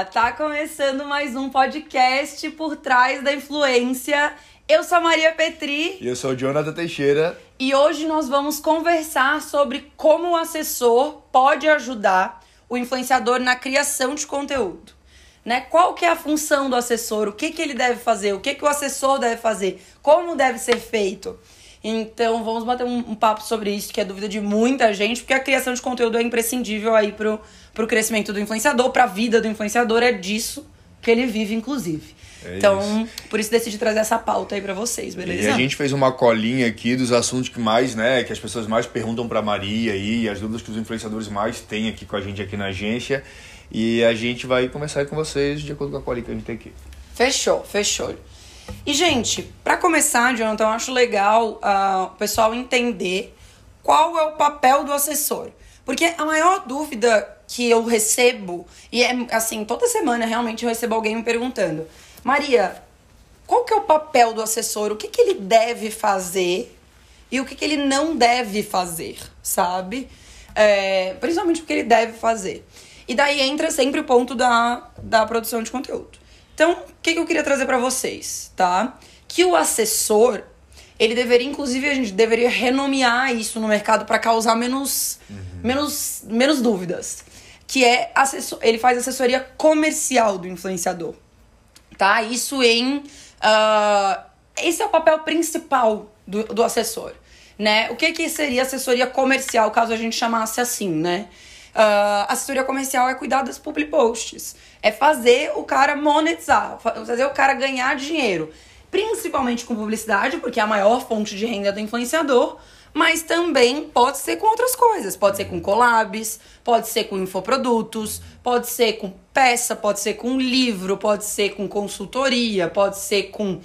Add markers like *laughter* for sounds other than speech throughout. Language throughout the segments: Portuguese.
Olá, tá começando mais um podcast por trás da influência. Eu sou a Maria Petri. E eu sou o Jonathan Teixeira. E hoje nós vamos conversar sobre como o assessor pode ajudar o influenciador na criação de conteúdo. Né? Qual que é a função do assessor? O que, que ele deve fazer? O que, que o assessor deve fazer? Como deve ser feito? Então vamos bater um, um, papo sobre isso, que é dúvida de muita gente, porque a criação de conteúdo é imprescindível aí pro, pro crescimento do influenciador, pra vida do influenciador, é disso que ele vive, inclusive. É então, isso. por isso decidi trazer essa pauta aí para vocês, beleza? E a gente fez uma colinha aqui dos assuntos que mais, né, que as pessoas mais perguntam para Maria aí, as dúvidas que os influenciadores mais têm aqui com a gente aqui na agência. E a gente vai começar com vocês de acordo com a colinha que a gente tem aqui. Fechou, fechou. E, gente, para começar, Jonathan, eu acho legal uh, o pessoal entender qual é o papel do assessor. Porque a maior dúvida que eu recebo, e é assim, toda semana realmente eu recebo alguém me perguntando: Maria, qual que é o papel do assessor? O que, que ele deve fazer e o que, que ele não deve fazer, sabe? É, principalmente o que ele deve fazer. E daí entra sempre o ponto da, da produção de conteúdo. Então, o que, que eu queria trazer para vocês, tá? Que o assessor, ele deveria, inclusive, a gente deveria renomear isso no mercado para causar menos, uhum. menos, menos dúvidas. Que é assessor, ele faz assessoria comercial do influenciador, tá? Isso em. Uh, esse é o papel principal do, do assessor, né? O que, que seria assessoria comercial, caso a gente chamasse assim, né? Uh, assessoria comercial é cuidar das public posts. É fazer o cara monetizar, fazer o cara ganhar dinheiro. Principalmente com publicidade, porque é a maior fonte de renda do influenciador. Mas também pode ser com outras coisas. Pode ser com collabs, pode ser com infoprodutos, pode ser com peça, pode ser com livro, pode ser com consultoria, pode ser com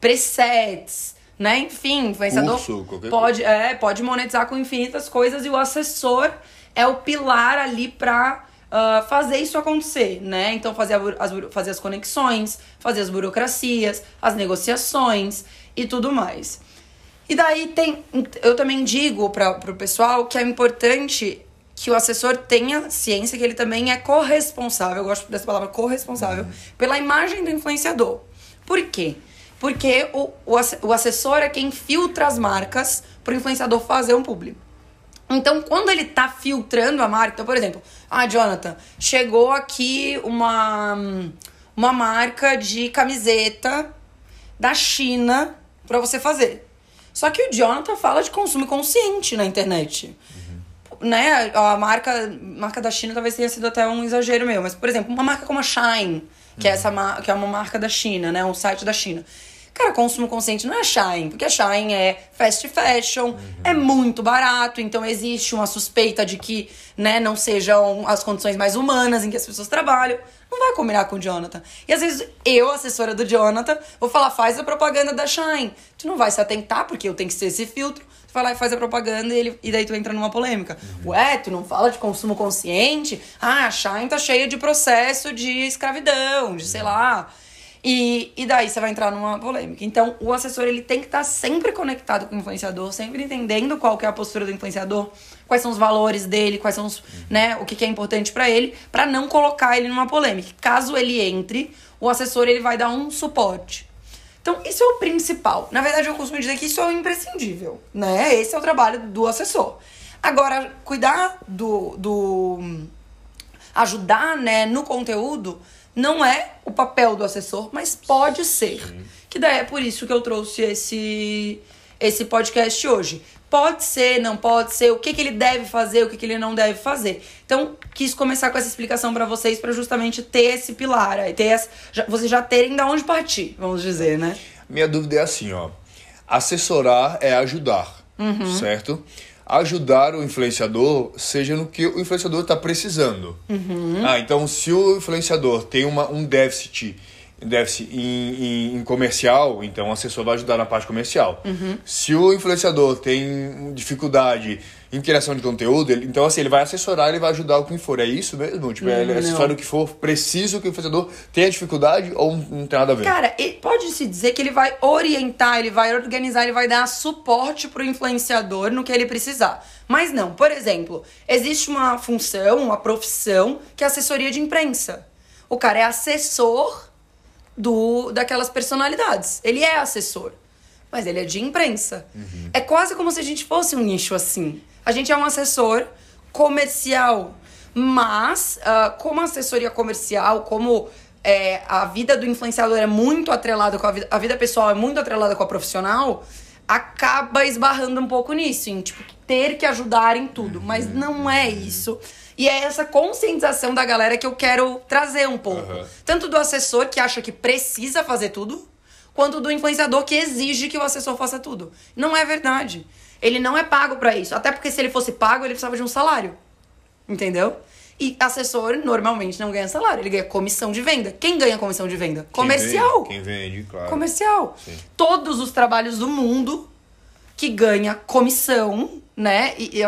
presets, né? Enfim, influenciador Curso, pode, é, pode monetizar com infinitas coisas e o assessor é o pilar ali para uh, ah, fazer isso acontecer, né? Então, fazer, as, fazer as conexões, fazer as burocracias, as negociações e tudo mais. E daí tem. Eu também digo para o pessoal que é importante que o assessor tenha ciência que ele também é corresponsável, eu gosto dessa palavra corresponsável, uhum. pela imagem do influenciador. Por quê? Porque o, o, o assessor é quem filtra as marcas para o influenciador fazer um público. Então, quando ele tá filtrando a marca, então, por exemplo, ah, Jonathan, chegou aqui uma, uma marca de camiseta da China para você fazer. Só que o Jonathan fala de consumo consciente na internet. Uhum. Né? A marca, marca da China talvez tenha sido até um exagero meu, mas, por exemplo, uma marca como a Shine, que, uhum. é, essa, que é uma marca da China, né? Um site da China. Cara, consumo consciente não é Shine, porque a Shine é fast fashion, uhum. é muito barato, então existe uma suspeita de que, né, não sejam as condições mais humanas em que as pessoas trabalham. Não vai combinar com o Jonathan. E às vezes eu, assessora do Jonathan, vou falar, faz a propaganda da Shine. Tu não vai se atentar, porque eu tenho que ser esse filtro. Tu vai lá e faz a propaganda e, ele, e daí tu entra numa polêmica. Uhum. Ué, tu não fala de consumo consciente? Ah, a Shine tá cheia de processo de escravidão, de sei uhum. lá. E, e daí você vai entrar numa polêmica. Então, o assessor ele tem que estar tá sempre conectado com o influenciador, sempre entendendo qual que é a postura do influenciador, quais são os valores dele, quais são os, né, o que, que é importante para ele, para não colocar ele numa polêmica. Caso ele entre, o assessor ele vai dar um suporte. Então, isso é o principal. Na verdade, eu costumo dizer que isso é o imprescindível, né? Esse é o trabalho do assessor. Agora, cuidar do, do ajudar, né, no conteúdo não é o papel do assessor, mas pode ser. Sim. Que daí é por isso que eu trouxe esse, esse podcast hoje. Pode ser, não pode ser, o que, que ele deve fazer, o que, que ele não deve fazer. Então, quis começar com essa explicação para vocês, para justamente ter esse pilar, ter essa, já, vocês já terem da onde partir, vamos dizer, né? Minha dúvida é assim, ó. Assessorar é ajudar, uhum. certo? ajudar o influenciador seja no que o influenciador está precisando. Uhum. Ah, então se o influenciador tem uma, um déficit déficit em, em, em, comercial, então o assessor vai ajudar na parte comercial. Uhum. Se o influenciador tem dificuldade em criação de conteúdo, ele, então assim, ele vai assessorar, ele vai ajudar o que for. É isso mesmo? Tipo, é, ele assessora o que for preciso que o influenciador tenha dificuldade ou não tem nada a ver? Cara, pode-se dizer que ele vai orientar, ele vai organizar, ele vai dar suporte pro influenciador no que ele precisar. Mas não, por exemplo, existe uma função, uma profissão que é assessoria de imprensa. O cara é assessor do daquelas personalidades. Ele é assessor. Mas ele é de imprensa. Uhum. É quase como se a gente fosse um nicho assim. A gente é um assessor comercial. Mas, ah, como assessoria comercial, como é, a vida do influenciador é muito atrelada com a vida, a vida pessoal é muito atrelada com a profissional, acaba esbarrando um pouco nisso, em tipo, ter que ajudar em tudo. Mas não é isso. E é essa conscientização da galera que eu quero trazer um pouco. Aham. Tanto do assessor que acha que precisa fazer tudo, quanto do influenciador que exige que o assessor faça tudo. Não é verdade. Ele não é pago pra isso. Até porque se ele fosse pago, ele precisava de um salário. Entendeu? E assessor normalmente não ganha salário, ele ganha comissão de venda. Quem ganha comissão de venda? Quem Comercial. vende, Quem vende, claro. Comercial. Sim. Todos os trabalhos do mundo que ganha comissão, né? E, e,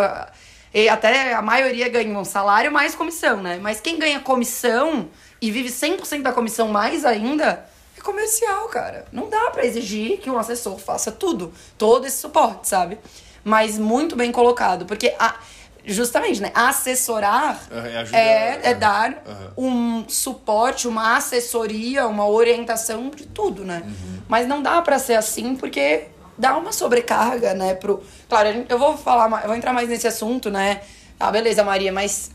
e até a maioria ganha um salário mais comissão, né? Mas quem ganha comissão e vive 100% da comissão mais ainda é comercial, cara. Não dá pra exigir que um assessor faça tudo, todo esse suporte, sabe? Mas muito bem colocado, porque a- justamente, né? Assessorar É, é ajudar, é, é é. dar Aham. um suporte, uma assessoria, uma orientação de tudo, né? Mas não dá pra ser assim porque dá uma sobrecarga, né, pro Claro, eu vou falar, eu vou entrar mais nesse assunto, né? Ah, beleza, Maria, mas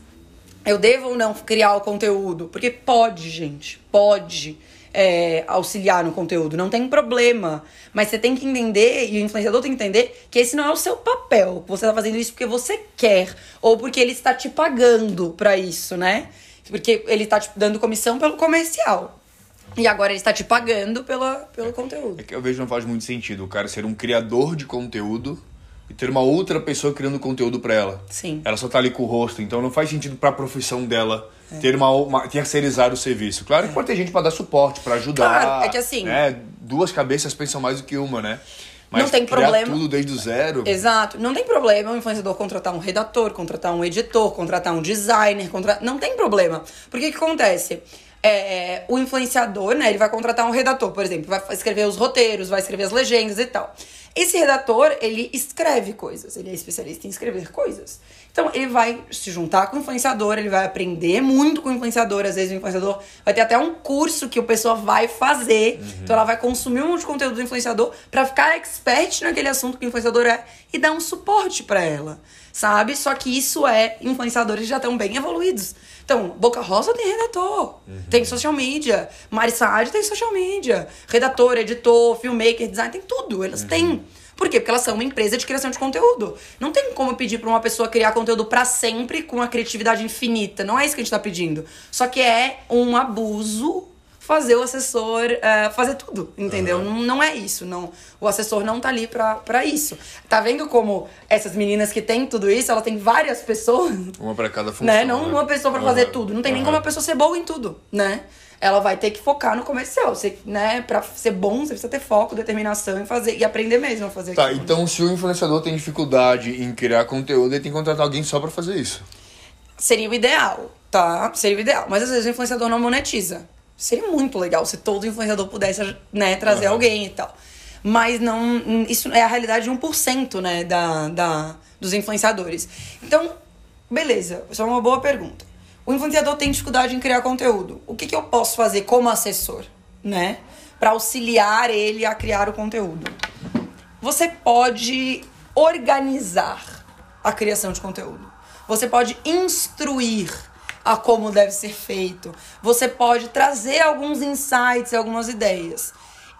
eu devo ou não criar o conteúdo? Porque pode, gente, pode é, auxiliar no conteúdo, não tem problema. Mas você tem que entender, e o influenciador tem que entender, que esse não é o seu papel. Você tá fazendo isso porque você quer, ou porque ele está te pagando pra isso, né? Porque ele tá te dando comissão pelo comercial. E agora ele está te pagando pela, pelo conteúdo. É que eu vejo que não faz muito sentido o cara ser um criador de conteúdo e ter uma outra pessoa criando conteúdo pra ela. Sim. Ela só tá ali com o rosto, então não faz sentido pra profissão dela É. ter uma, uma terceirizar o serviço. Claro que pode ter gente pra dar suporte, pra ajudar. Claro, é que assim- Né? Duas cabeças pensam mais do que uma, né? Mas Não tem criar problema. tudo desde o zero. Exato. Não tem problema o influenciador contratar um redator, contratar um editor, contratar um designer, contra... não tem problema. Porque o que acontece? É, o influenciador, né, ele vai contratar um redator, por exemplo, vai escrever os roteiros, vai escrever as legendas e tal. Esse redator, ele escreve coisas, ele é especialista em escrever coisas. Então, ele vai se juntar com o influenciador, ele vai aprender muito com o influenciador. Às vezes, o influenciador vai ter até um curso que o pessoa vai fazer. Então, ela vai consumir um monte de conteúdo do influenciador pra ficar expert naquele assunto que o influenciador é e dar um suporte pra ela, sabe? Só que isso é influenciadores já estão bem evoluídos. Então, Boca Rosa tem redator, tem social media, Mari Saad tem social media, redator, editor, filmmaker, design, tem tudo, elas têm. Por quê? Porque elas são uma empresa de criação de conteúdo. Não tem como pedir pra uma pessoa criar conteúdo pra sempre com uma criatividade infinita. Não é isso que a gente tá pedindo. Só que é um abuso fazer o assessor eh, fazer tudo, entendeu? Não, não é isso, não. O assessor não tá ali pra, pra isso. Tá vendo como essas meninas que têm tudo isso, ela tem várias pessoas, Uma pra cada *laughs* função. né? Não né? uma pessoa pra Aham, fazer tudo. Não tem nem aham. como a pessoa ser boa em tudo, né? Ela vai ter que focar no comercial. Você, né, pra ser bom, você precisa ter foco, determinação e fazer e aprender mesmo a fazer Tá, aquilo. então se o influenciador tem dificuldade em criar conteúdo, ele tem que contratar alguém só pra fazer isso. Seria o ideal, tá? Seria o ideal. Mas às vezes o influenciador não monetiza. Seria muito legal se todo influenciador pudesse, né, trazer Aham. alguém e tal. Mas não. Isso é a realidade de 1%, né, da, da, dos influenciadores. Então, beleza, isso é uma boa pergunta. O influenciador tem dificuldade em criar conteúdo. O que, que eu posso fazer como assessor, né? Pra auxiliar ele a criar o conteúdo. Você pode organizar a criação de conteúdo. Você pode instruir a como deve ser feito. Você pode trazer alguns insights, algumas ideias.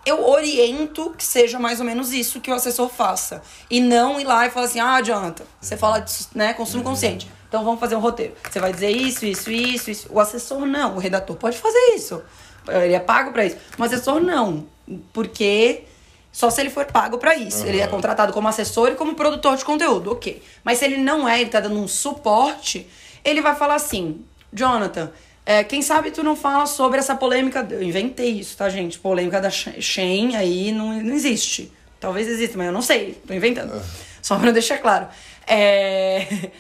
Eu oriento que seja mais ou menos isso que o assessor faça. E não ir lá e falar assim, ah, adianta. Você fala de né, consumo consciente. Então vamos fazer um roteiro. Você vai dizer isso, isso, isso, isso. O assessor não. O redator pode fazer isso. Ele é pago pra isso. O assessor não. Porque só se ele for pago pra isso. Ele é Aham. contratado como assessor e como produtor de conteúdo, ok. Mas se ele não é, ele tá dando um suporte, ele vai falar assim: Jonathan, é, quem sabe tu não fala sobre essa polêmica. Eu inventei isso, tá, gente? Polêmica da She- Shein aí não, não existe. Talvez exista, mas eu não sei. Tô inventando. Só pra deixar claro. É.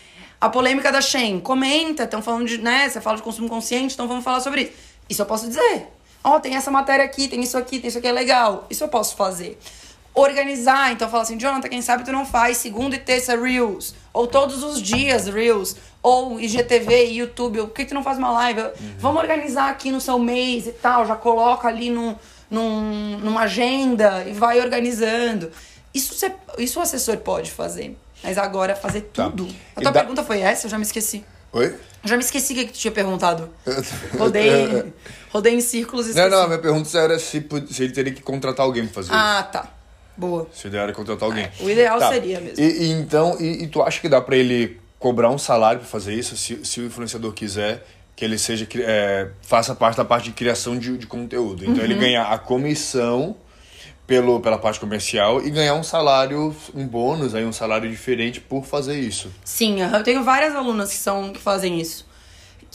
A polêmica da Shein. Comenta, estão falando de. né? Você fala de consumo consciente, então vamos falar sobre isso. Isso eu posso dizer. Ó, tem essa matéria aqui, tem isso aqui, tem isso aqui, é legal. Isso eu posso fazer. Organizar. Então fala assim, Jonathan, quem sabe tu não faz segunda e terça Reels, ou todos os dias Reels, ou IGTV, YouTube, ou por que tu não faz uma live? Vamos organizar aqui no seu mês e tal, já coloca ali num, num, numa agenda e vai organizando. Isso, você, isso o assessor pode fazer. Mas agora fazer Tá. tudo. A E tua dá- pergunta foi essa? Eu já me esqueci. Oi? Já me esqueci o que que tu tinha perguntado. *laughs* Rodei, rodei em círculos e Não, esqueci. não, a minha pergunta era se, se ele teria que contratar alguém pra fazer isso. Ah, tá. Boa. Se ele era contratar alguém. o ideal Tá. seria mesmo. E, e então, e, e tu acha que dá pra ele cobrar um salário pra fazer isso? Se, se o influenciador quiser que ele seja é, faça parte da parte de criação de, de conteúdo. Então Uhum. ele ganha a comissão pelo, pela parte comercial e ganhar um salário, um bônus, aí um salário diferente por fazer isso. Sim, eu tenho várias alunas que, são, que fazem isso.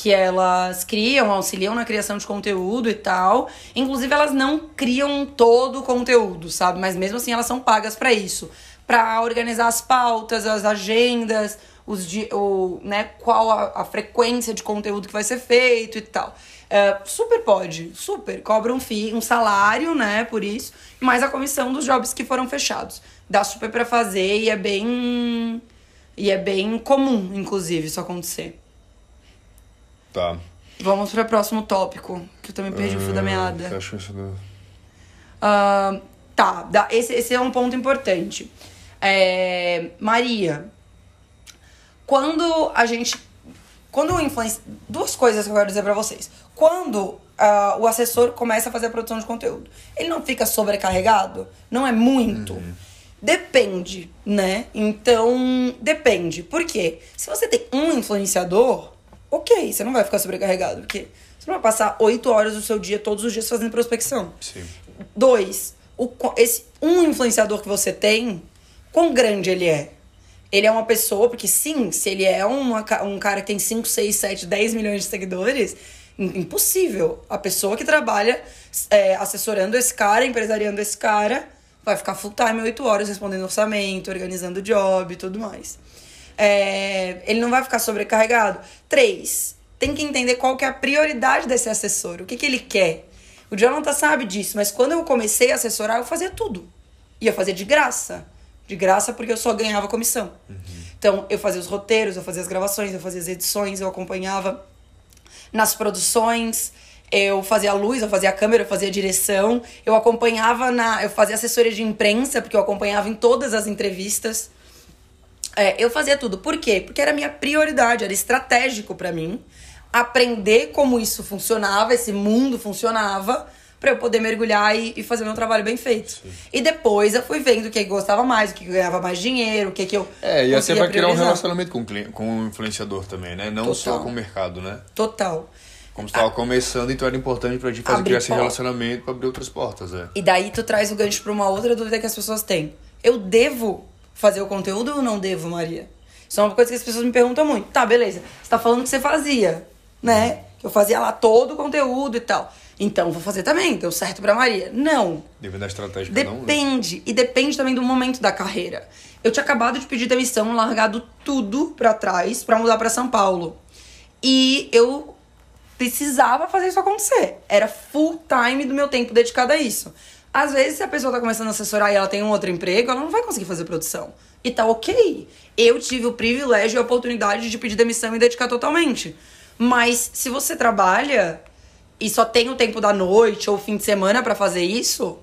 Que elas criam, auxiliam na criação de conteúdo e tal. Inclusive, elas não criam todo o conteúdo, sabe? Mas mesmo assim, elas são pagas pra isso. Pra organizar as pautas, as agendas, os di o, né, qual a, a frequência de conteúdo que vai ser feito e tal. É, super pode, super. Cobra um, fi, um salário, né, por isso. Mais a comissão dos jobs que foram fechados. Dá super pra fazer e é bem... E é bem comum, inclusive, isso acontecer. Tá. Vamos para o próximo tópico, que eu também perdi o fio da meada. Ah, acho isso do- Ah, tá, dá- esse, esse é um ponto importante. É, Maria, quando a gente. Quando o influencer. Duas coisas que eu quero dizer pra vocês. Quando ah, o assessor começa a fazer a produção de conteúdo, ele não fica sobrecarregado? Não é muito? Depende, né? Então, depende. Por quê? Se você tem um influenciador, ok, você não vai ficar sobrecarregado. Porque você não vai passar oito horas do seu dia, todos os dias, fazendo prospecção. Sim. Dois, o, esse um influenciador que você tem, quão grande ele é? Ele é uma pessoa, porque sim, se ele é uma, um cara que tem 5, 6, 7, 10 milhões de seguidores, im- impossível. A pessoa que trabalha é, assessorando esse cara, empresariando esse cara, vai ficar full time 8 horas respondendo orçamento, organizando job e tudo mais. É, ele não vai ficar sobrecarregado. Três, tem que entender qual que é a prioridade desse assessor, o que, que ele quer. O Jonathan sabe disso, mas quando eu comecei a assessorar, eu fazia tudo. Eu fazia de graça. De graça porque eu só ganhava comissão. Então, eu fazia os roteiros, eu fazia as gravações, eu fazia as edições, eu acompanhava nas produções, eu fazia a luz, eu fazia a câmera, eu fazia a direção, eu acompanhava na. Eu fazia assessoria de imprensa, porque eu acompanhava em todas as entrevistas. É, eu fazia tudo. Por quê? Porque era minha prioridade, era estratégico pra mim aprender como isso funcionava, esse mundo funcionava, pra eu poder mergulhar e, e fazer meu trabalho bem feito. E depois eu fui vendo o que eu gostava mais, o que eu ganhava mais dinheiro, o que, que eu. É, e você conseguia vai criar um relacionamento com com o influenciador também, né? Não só Total. com o mercado, né? Total. Como você estava começando, então era importante pra gente fazer criar esse relacionamento pra abrir outras portas, é. E daí tu traz o gancho pra uma outra dúvida que as pessoas têm. Eu devo fazer o conteúdo ou não devo, Maria? Isso é uma coisa que as pessoas me perguntam muito. Tá, beleza. Você tá falando que você fazia, né? Que eu fazia lá todo o conteúdo e tal. Então, vou fazer também. Deu certo pra Maria. Não. Depende da estratégia de cada um, né? Depende. E depende também do momento da carreira. Eu tinha acabado de pedir demissão, largado tudo pra trás pra mudar pra São Paulo. E eu precisava fazer isso acontecer. Era full time do meu tempo dedicado a isso. Às vezes, se a pessoa tá começando a assessorar e ela tem um outro emprego, ela não vai conseguir fazer produção. E tá ok. Eu tive o privilégio e a oportunidade de pedir demissão e dedicar totalmente. Mas se você trabalha e só tem o tempo da noite ou fim de semana pra fazer isso,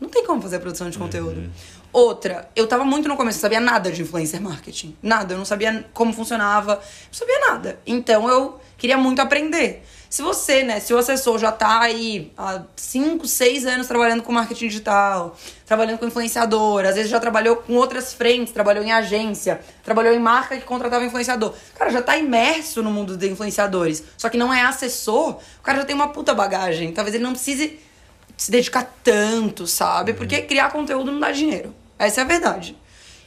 não tem como fazer produção de conteúdo. Outra, eu tava muito no começo, eu sabia nada de influencer marketing. Nada, eu não sabia como funcionava, não sabia nada. Então eu queria muito aprender. Se você, né, se o assessor já tá aí há 5, 6 anos trabalhando com marketing digital, trabalhando com influenciador, às vezes já trabalhou com outras frentes, trabalhou em agência, trabalhou em marca que contratava influenciador. O cara já tá imerso no mundo de influenciadores, só que não é assessor, o cara já tem uma puta bagagem. Talvez ele não precise se dedicar tanto, sabe? Porque criar conteúdo não dá dinheiro. Essa é a verdade.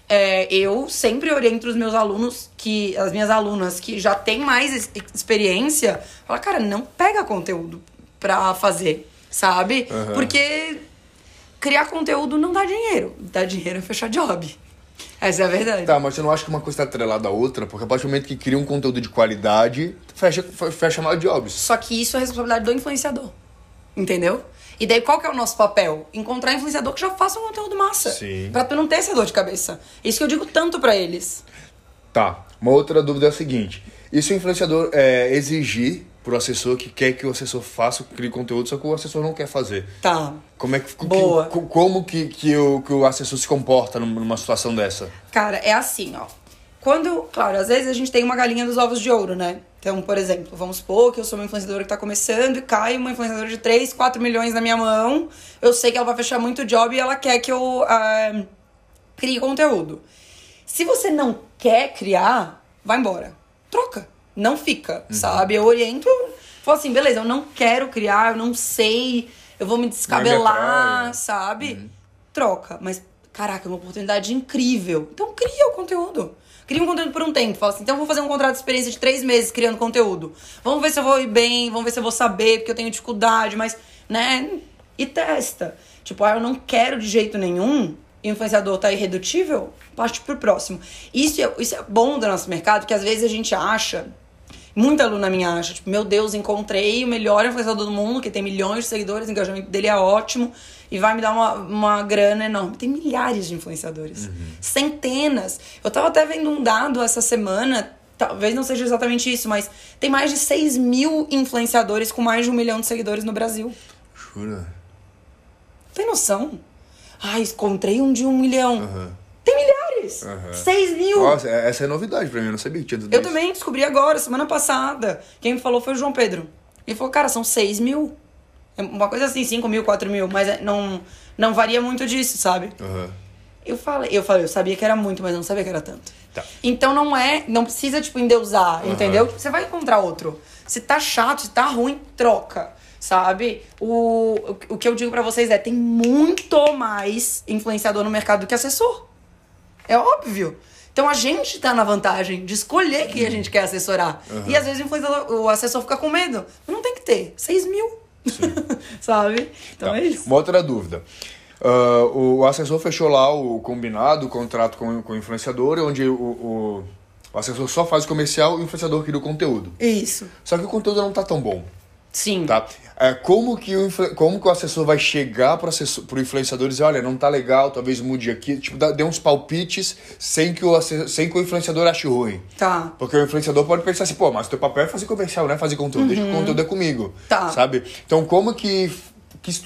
É, eu sempre oriento os meus alunos, que as minhas alunas que já têm mais ex- experiência, fala, cara, não pega conteúdo pra fazer, sabe? Aham. Porque criar conteúdo não dá dinheiro. Dá dinheiro é fechar job. Essa é a verdade. Tá, mas você não acha que uma coisa tá atrelada à outra? Porque a partir do momento que cria um conteúdo de qualidade, fecha, fecha mais jobs. Só que isso é responsabilidade do influenciador. Entendeu? E daí qual que é o nosso papel? Encontrar influenciador que já faça um conteúdo massa. Sim. Pra tu não ter essa dor de cabeça. Isso que eu digo tanto pra eles. Tá. Uma outra dúvida é a seguinte: e se o influenciador é, exigir pro assessor que quer que o assessor faça, crie conteúdo, só que o assessor não quer fazer? Tá. Como é que, que- Boa. co- como que, que, o, que o assessor se comporta numa situação dessa? Cara, é assim, ó. Quando, claro, às vezes a gente tem uma galinha dos ovos de ouro, né? Então, por exemplo, vamos supor que eu sou uma influenciadora que tá começando e cai uma influenciadora de 3, 4 milhões na minha mão. Eu sei que ela vai fechar muito job e ela quer que eu ah, crie conteúdo. Se você não quer criar, vai embora. Troca. Não fica, sabe? Eu oriento, falo assim, beleza, eu não quero criar, eu não sei, eu vou me descabelar, praia. sabe? Troca. Mas, caraca, é uma oportunidade incrível. Então cria o conteúdo. Cria um conteúdo por um tempo. Fala assim, então vou fazer um contrato de experiência de três meses criando conteúdo. Vamos ver se eu vou ir bem, vamos ver se eu vou saber, porque eu tenho dificuldade, mas, né? E testa. Tipo, ah, eu não quero de jeito nenhum, e o influenciador tá irredutível, parte pro próximo. Isso é, isso é bom do nosso mercado, que às vezes a gente acha Muita aluna minha acha, tipo, meu Deus, encontrei o melhor influenciador do mundo, que tem milhões de seguidores, o engajamento dele é ótimo e vai me dar uma, uma grana enorme. Tem milhares de influenciadores. Centenas. Eu tava até vendo um dado essa semana, talvez não seja exatamente isso, mas tem mais de 6 mil influenciadores com mais de um milhão de seguidores no Brasil. Jura? Tem noção? Ai, encontrei um de um milhão. Aham. Tem milhares! Aham. 6 mil! Nossa, é- essa é novidade pra mim, eu não sabia que tinha tudo Eu isso. também descobri agora, semana passada. Quem me falou foi o João Pedro. Ele falou, cara, são 6 mil. É uma coisa assim, 5 mil, 4 mil, mas é- não, não varia muito disso, sabe? Aham. Eu falei, eu falei, eu sabia que era muito, mas não sabia que era tanto. Tá. Então não é, não precisa, tipo, endeusar, Aham. entendeu? Você vai encontrar outro. Se tá chato, se tá ruim, troca. Sabe? O, o, o que eu digo pra vocês é, tem muito mais influenciador no mercado do que assessor. É óbvio. Então a gente tá na vantagem de escolher quem a gente quer assessorar. E às vezes o, assessor fica com medo. Mas não tem que ter. 6 mil. *laughs* Sabe? Então Tá. é isso. Uma outra dúvida. Ah, o assessor fechou lá o combinado, o contrato com, com o influenciador, onde o, o, o assessor só faz o comercial e o influenciador cria o conteúdo. Isso. Só que o conteúdo não tá tão bom, Sim. tá? É, como, que o, como que o assessor vai chegar pro, assessor, pro influenciador e dizer, olha, não tá legal, talvez mude aqui, tipo, dá, dê uns palpites sem que, o assessor, sem que o influenciador ache ruim. Tá. Porque o influenciador pode pensar assim, pô, mas o teu papel é fazer comercial, não é fazer conteúdo, deixa que o conteúdo é comigo. Uhum. Tá. Sabe? Então como que,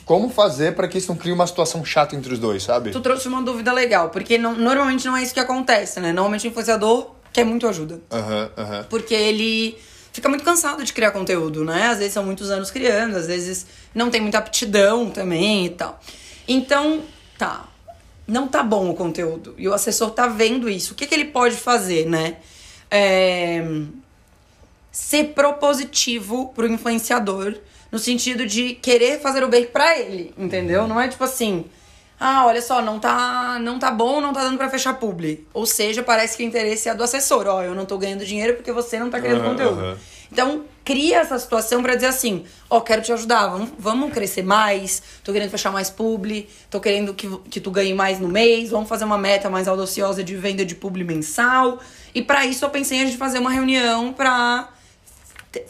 Como fazer para que isso não crie uma situação chata entre os dois, sabe? Tu trouxe uma dúvida legal, porque não- normalmente não é isso que acontece, né? Normalmente o influenciador quer muito ajuda. Aham, aham. Porque ele fica muito cansado de criar conteúdo, né? Às vezes são muitos anos criando, às vezes não tem muita aptidão também e tal. Então, tá. Não tá bom o conteúdo. E o assessor tá vendo isso. O que, que ele pode fazer, né? É... Ser propositivo pro influenciador, no sentido de querer fazer o bem pra ele, entendeu? Não é tipo assim. Ah, olha só, não tá, não tá bom, não tá dando pra fechar publi. Ou seja, parece que o interesse é do assessor. Ó, eu não tô ganhando dinheiro porque você não tá criando Aham, conteúdo. aham. Então, cria essa situação pra dizer assim: ó, quero te ajudar, vamos, vamos crescer mais, tô querendo fechar mais publi, tô querendo que, que tu ganhe mais no mês, vamos fazer uma meta mais audaciosa de venda de publi mensal. E pra isso eu pensei em a gente fazer uma reunião pra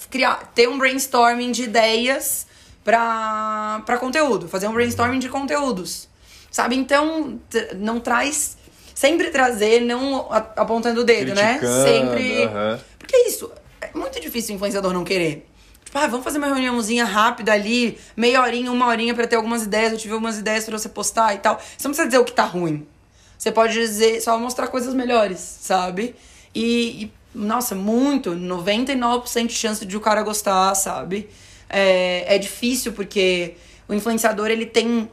criar, ter um brainstorming de ideias pra conteúdo, fazer um brainstorming de conteúdos. Sabe? Então, não traz. Sempre trazer, não apontando o dedo, né? Criticando, Sempre. aham. Porque é isso. É muito difícil o influenciador não querer. Tipo, ah, vamos fazer uma reuniãozinha rápida ali, meia horinha, uma horinha pra ter algumas ideias, eu tive algumas ideias pra você postar e tal. Você não precisa dizer o que tá ruim. Você pode dizer, só mostrar coisas melhores, sabe? E, e, nossa, muito, 99% de chance de o cara gostar, sabe? É, é difícil porque o influenciador, ele tem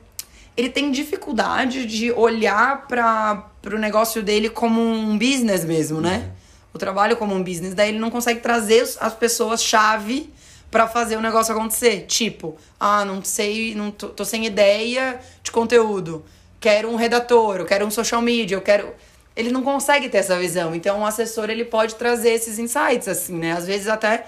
ele tem dificuldade de olhar para o negócio dele como um business mesmo, né? O trabalho como um business. Daí ele não consegue trazer as pessoas-chave para fazer o negócio acontecer. Tipo, ah, não sei, não tô, tô sem ideia de conteúdo. Quero um redator, eu quero um social media, eu quero. Ele não consegue ter essa visão. Então, o assessor ele pode trazer esses insights, assim, né? Às vezes até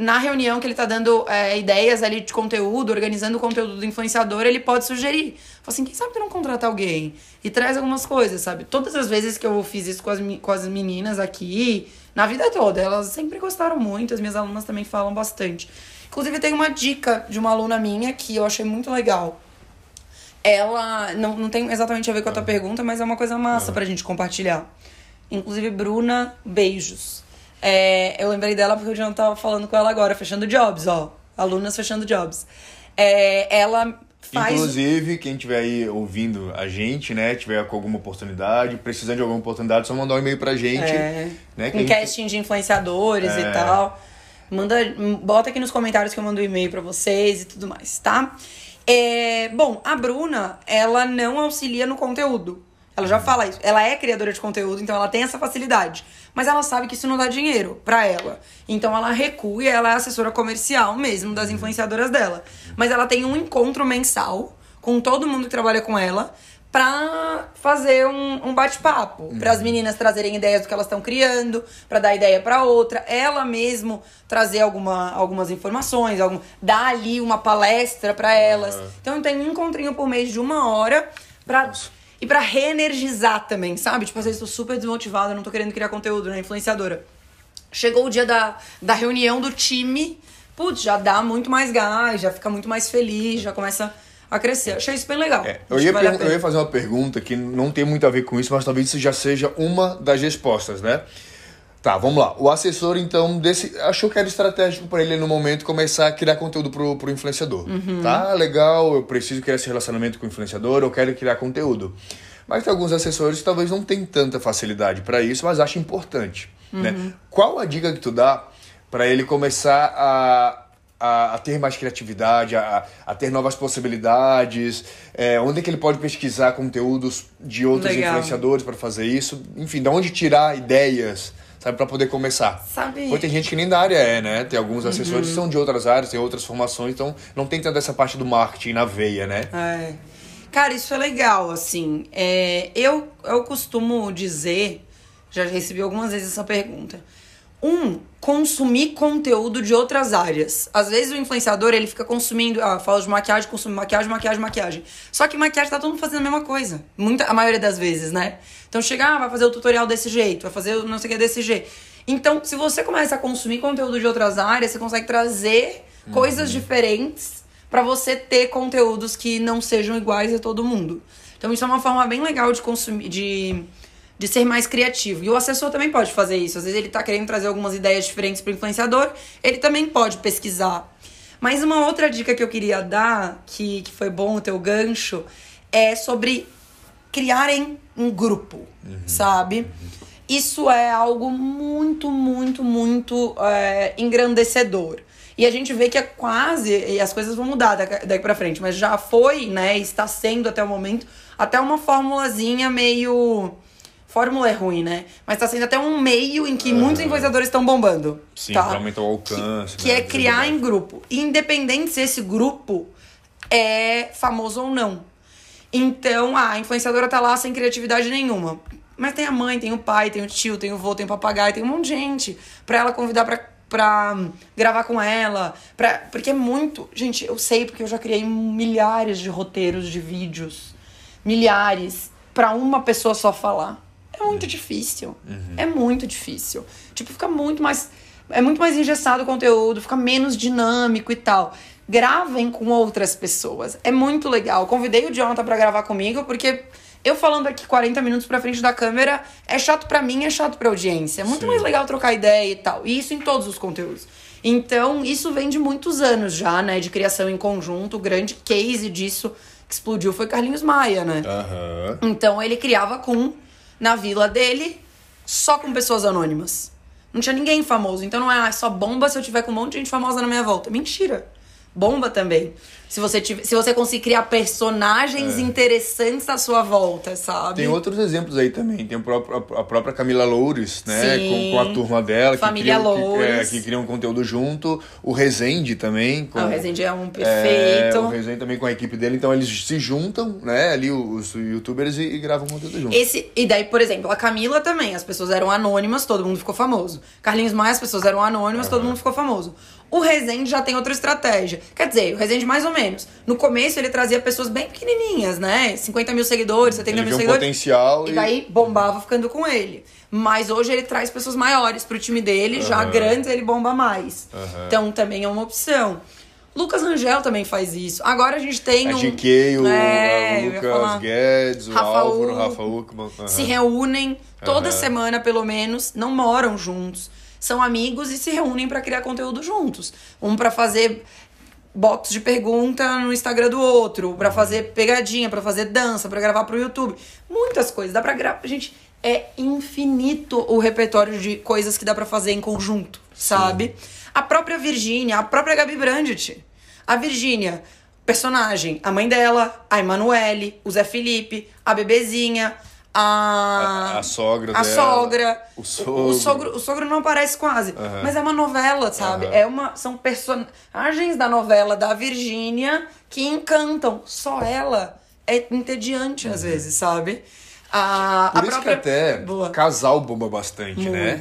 na reunião que ele tá dando é, ideias ali de conteúdo, organizando o conteúdo do influenciador, ele pode sugerir. Fala assim, quem sabe tu não contrata alguém? E traz algumas coisas, sabe? Todas as vezes que eu fiz isso com as, com as meninas aqui, na vida toda, elas sempre gostaram muito, as minhas alunas também falam bastante. Inclusive, tem uma dica de uma aluna minha que eu achei muito legal. Ela não, não tem exatamente a ver com a tua pergunta, mas é uma coisa massa pra gente compartilhar. Inclusive, Bruna, beijos. É, eu lembrei dela porque o Jean tava falando com ela agora, fechando jobs, ó. Alunas fechando jobs. É, ela faz. Inclusive, quem estiver aí ouvindo a gente, né, tiver com alguma oportunidade, precisando de alguma oportunidade, só mandar um e-mail pra gente. É, né, que um gente- casting de influenciadores É. e tal. Manda, bota aqui nos comentários que eu mando o e-mail pra vocês e tudo mais, tá? É, bom, a Bruna, ela não auxilia no conteúdo. Ela já fala isso. Ela é criadora de conteúdo, então ela tem essa facilidade. Mas ela sabe que isso não dá dinheiro pra ela. Então ela recua e ela é assessora comercial mesmo das influenciadoras dela. Mas ela tem um encontro mensal com todo mundo que trabalha com ela pra fazer um, um bate-papo. Para as meninas trazerem ideias do que elas estão criando, pra dar ideia pra outra. Ela mesmo trazer alguma, algumas informações, algum, dar ali uma palestra pra elas. Então tem um encontrinho por mês de uma hora pra. E pra reenergizar também, sabe? Tipo, às vezes eu tô super desmotivada, não tô querendo criar conteúdo, né? Influenciadora. Chegou o dia da, da reunião do time, putz, já dá muito mais gás, já fica muito mais feliz, já começa a crescer. Achei isso bem legal. É, eu, ia vale eu ia fazer uma pergunta que não tem muito a ver com isso, mas talvez isso já seja uma das respostas, né? Tá, vamos lá. O assessor, então, desse, achou que era estratégico para ele no momento começar a criar conteúdo pro, pro influenciador. Uhum. Tá, legal, eu preciso criar esse relacionamento com o influenciador, eu quero criar conteúdo. Mas tem alguns assessores que talvez não tenham tanta facilidade para isso, mas acham importante. Uhum. Né? Qual a dica que tu dá para ele começar a, a, a ter mais criatividade, a, a ter novas possibilidades? É, onde é que ele pode pesquisar conteúdos de outros Legal. influenciadores para fazer isso? Enfim, de onde tirar ideias, sabe, para poder começar? Sabe- Porque tem gente que nem da área é, né? Tem alguns assessores que são de outras áreas, tem outras formações, então não tem tanta essa parte do marketing na veia, né? É. Cara, isso é legal, assim. É, eu, eu costumo dizer, já recebi algumas vezes essa pergunta. Um, consumir conteúdo de outras áreas. Às vezes o influenciador, ele fica consumindo, ah, fala de maquiagem, consome maquiagem, maquiagem, maquiagem. Só que maquiagem tá todo mundo fazendo a mesma coisa. Muita, a maioria das vezes, né? Então chega, ah, vai fazer o tutorial desse jeito, vai fazer o não sei o que desse jeito. Então, se você começa a consumir conteúdo de outras áreas, você consegue trazer coisas diferentes pra você ter conteúdos que não sejam iguais a todo mundo. Então isso é uma forma bem legal de consumir, de, de ser mais criativo. E o assessor também pode fazer isso. Às vezes ele tá querendo trazer algumas ideias diferentes pro influenciador, ele também pode pesquisar. Mas uma outra dica que eu queria dar, que, que foi bom o teu gancho, é sobre criarem um grupo, sabe? Isso é algo muito, muito, muito é, engrandecedor. E a gente vê que é quase, e as coisas vão mudar daqui daqui pra frente, mas já foi, né, está sendo até o momento, até uma formulazinha meio. Fórmula é ruim, né? Mas tá sendo até um meio em que muitos influenciadores estão bombando. Sim, tá? pra aumentar o alcance. Que né, é a criar em grupo. Independente se esse grupo é famoso ou não. Então, a influenciadora tá lá sem criatividade nenhuma. Mas tem a mãe, tem o pai, tem o tio, tem o vô, tem o papagaio, tem um monte de gente pra ela convidar pra, pra gravar com ela. Pra, porque é muito. Gente, eu sei porque eu já criei milhares de roteiros de vídeos. Milhares. Pra uma pessoa só falar. É muito difícil. É muito difícil. Tipo, fica muito mais. É muito mais engessado o conteúdo, fica menos dinâmico e tal. Gravem com outras pessoas. É muito legal. Convidei o Jonathan pra gravar comigo, porque eu falando aqui 40 minutos pra frente da câmera é chato pra mim, é chato pra audiência. É muito Sim. mais legal trocar ideia e tal. E isso em todos os conteúdos. Então, isso vem de muitos anos já, né? De criação em conjunto. O grande case disso que explodiu foi Carlinhos Maia, né? Aham. Então ele criava com, na vila dele, só com pessoas anônimas. Não tinha ninguém famoso. Então não é ah, só bomba se eu tiver com um monte de gente famosa na minha volta. Mentira. Bomba também. Se você, tiver, se você conseguir criar personagens interessantes à sua volta, sabe? Tem outros exemplos aí também. Tem próprio, a própria Camila Loures, né? Com, com a turma dela. Família que criam, que, é, que criam conteúdo junto. O Rezende também. Com, Ah, o Rezende é um É, perfeito. o Rezende também com a equipe dele. Então eles se juntam, né? Ali os youtubers e, e gravam conteúdo junto. Esse, e daí, por exemplo, a Camila também, as pessoas eram anônimas, todo mundo ficou famoso. Carlinhos Maia, as pessoas eram anônimas, todo mundo ficou famoso. O Rezende já tem outra estratégia. Quer dizer, o Rezende mais ou menos. No começo ele trazia pessoas bem pequenininhas, né? 50 mil seguidores, 70 Ele mil viu um seguidores. potencial e e- daí bombava ficando com ele. Mas hoje ele traz pessoas maiores pro time dele, já Aham. grandes ele bomba mais. Aham. Então também é uma opção. Lucas Rangel também faz isso. Agora a gente tem A um... GK, o, É, o. Lucas Guedes, o Rafa Álvaro, Uck. Rafa Uckman. aham. se reúnem toda semana, pelo menos, não moram juntos. São amigos e se reúnem pra criar conteúdo juntos. Um pra fazer box de pergunta no Instagram do outro, pra fazer pegadinha, pra fazer dança, pra gravar pro YouTube. Muitas coisas. Dá pra gravar. Gente, é infinito o repertório de coisas que dá pra fazer em conjunto, sabe? A própria Virgínia, a própria Gabi Brandt. A Virgínia, personagem, a mãe dela, a Emanuele, o Zé Felipe, a bebezinha, a. A- a sogra A dela, sogra. o sogro. o sogro. O sogro não aparece quase. Aham. Mas é uma novela, sabe? Aham. É uma, são personagens da novela da Virgínia que encantam. Só ela é entediante às vezes, sabe? A, Por a isso própria... que até Boa. casal bomba bastante, né?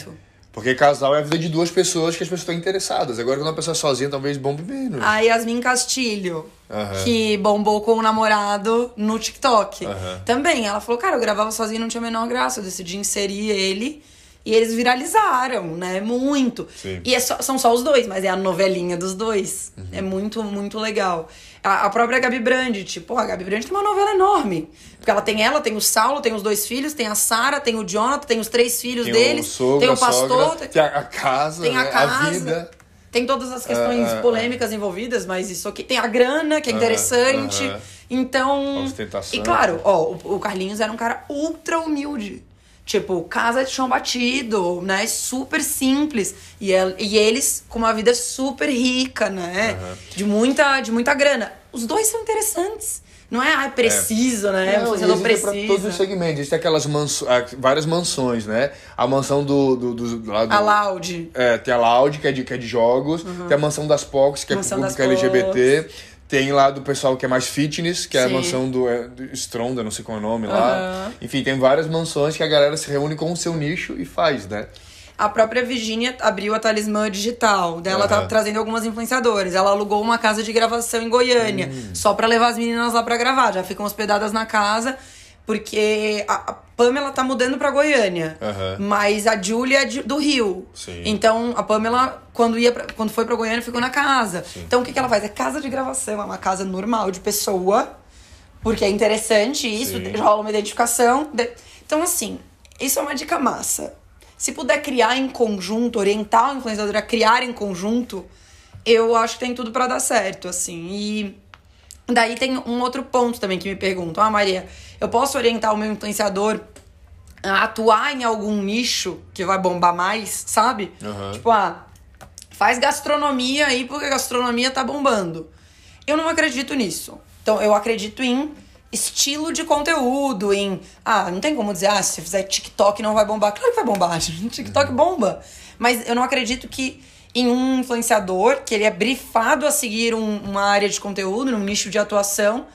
Porque casal é a vida de duas pessoas que as pessoas estão interessadas. Agora, quando uma pessoa sozinha, talvez bombe menos. A Yasmin Castilho, Aham. que bombou com o namorado no TikTok. Aham. Também, ela falou, cara, eu gravava sozinha e não tinha a menor graça. Eu decidi inserir ele e eles viralizaram, né? Muito. Sim. E é só- são só os dois, mas é a novelinha dos dois. É muito, muito legal. A, a própria Gabi Brandt, pô, a Gabi Brandt tem uma novela enorme. Porque ela tem ela, tem o Saulo, tem os dois filhos, tem a Sara, tem o Jonathan, tem os três filhos tem deles, o sogro, tem o a pastor, sogra, tem a, a casa, tem a né? casa. vida. Tem todas as questões Ah, ah, polêmicas envolvidas, mas isso aqui. Tem a grana, que é interessante. aham. Então. A ostentação. E claro, ó, o, o Carlinhos era um cara ultra humilde. Tipo, casa de chão batido, né? Super simples. E, el- e eles com uma vida super rica, né? Aham. De, muita, de muita grana. Os dois são interessantes. Não é, ah, preciso, né? Não, Você não existe pra precisa. todos os segmentos. Existem aquelas manso... ah, várias mansões, né? A mansão do... do, do, lá do- A Loud. É, tem a Loud, que é de, que é de jogos. Tem a mansão das POCs, que é Mansão das público LGBT. Tem lá do pessoal que é mais fitness, que é a mansão do, é, do Stronda, não sei qual é o nome lá. Aham. Enfim, tem várias mansões que a galera se reúne com o seu nicho e faz, né? A própria Virginia abriu a Talismã Digital. Daí ela tá trazendo algumas influenciadoras. Ela alugou uma casa de gravação em Goiânia, Hum. só pra levar as meninas lá pra gravar. Já ficam hospedadas na casa, porque a, a Pamela tá mudando pra Goiânia. Aham. Mas a Júlia é do Rio. Sim. Então a Pamela, quando, ia pra- quando foi pra Goiânia, ficou na casa. Então o que, que ela faz? É casa de gravação, é uma casa normal de pessoa. Porque é interessante isso, Sim. rola uma identificação. De- Então, assim, isso é uma dica massa. Se puder criar em conjunto, orientar o influenciador a criar em conjunto, eu acho que tem tudo pra dar certo, assim. E daí tem um outro ponto também que me perguntam: Ah, Maria, eu posso orientar o meu influenciador a atuar em algum nicho que vai bombar mais, sabe? Aham. Tipo, ah, faz gastronomia aí porque a gastronomia tá bombando. Eu não acredito nisso. Então, eu acredito em estilo de conteúdo, em. Ah, não tem como dizer, ah, se fizer TikTok não vai bombar. Claro que vai bombar, *laughs* gente. TikTok bomba. Mas eu não acredito que em um influenciador, que ele é brifado a seguir um- uma área de conteúdo, num nicho de atuação,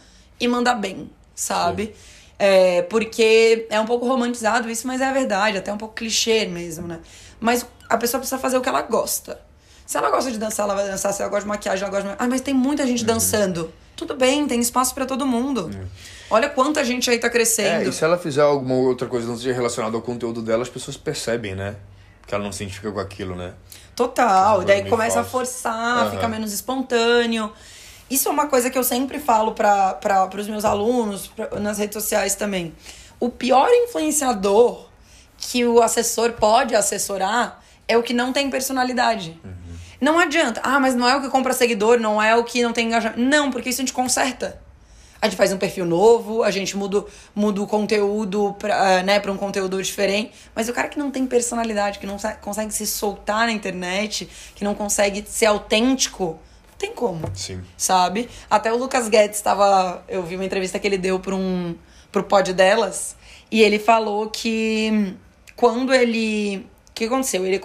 e mandar bem, sabe? É, porque é um pouco romantizado isso, mas é a verdade, até um pouco clichê mesmo, né? Mas a pessoa precisa fazer o que ela gosta. Se ela gosta de dançar, ela vai dançar. Se ela gosta de maquiagem, ela gosta de. Ah, mas tem muita gente dançando. Tudo bem, tem espaço pra todo mundo. Olha quanta gente aí tá É, crescendo. e se ela fizer alguma outra coisa não seja relacionada ao conteúdo dela, as pessoas percebem, né? Que ela não se identifica com aquilo, né? Total. E daí começa a falsas. forçar, Aham. fica menos espontâneo. Isso é uma coisa que eu sempre falo para os meus alunos, pra- nas redes sociais também. O pior influenciador que o assessor pode assessorar é o que não tem personalidade. Não adianta. Ah, mas não é o que compra seguidor, não é o que não tem engajamento. Não, porque isso a gente conserta. A gente faz um perfil novo, a gente muda, muda o conteúdo pra, ah, né, pra um conteúdo diferente. Mas o cara que não tem personalidade, que não consegue se soltar na internet, que não consegue ser autêntico, não tem como. Sim. Sabe? Até o Lucas Guedes estava. Eu vi uma entrevista que ele deu para um, pro pod delas. E ele falou que quando ele. O que aconteceu? Ele.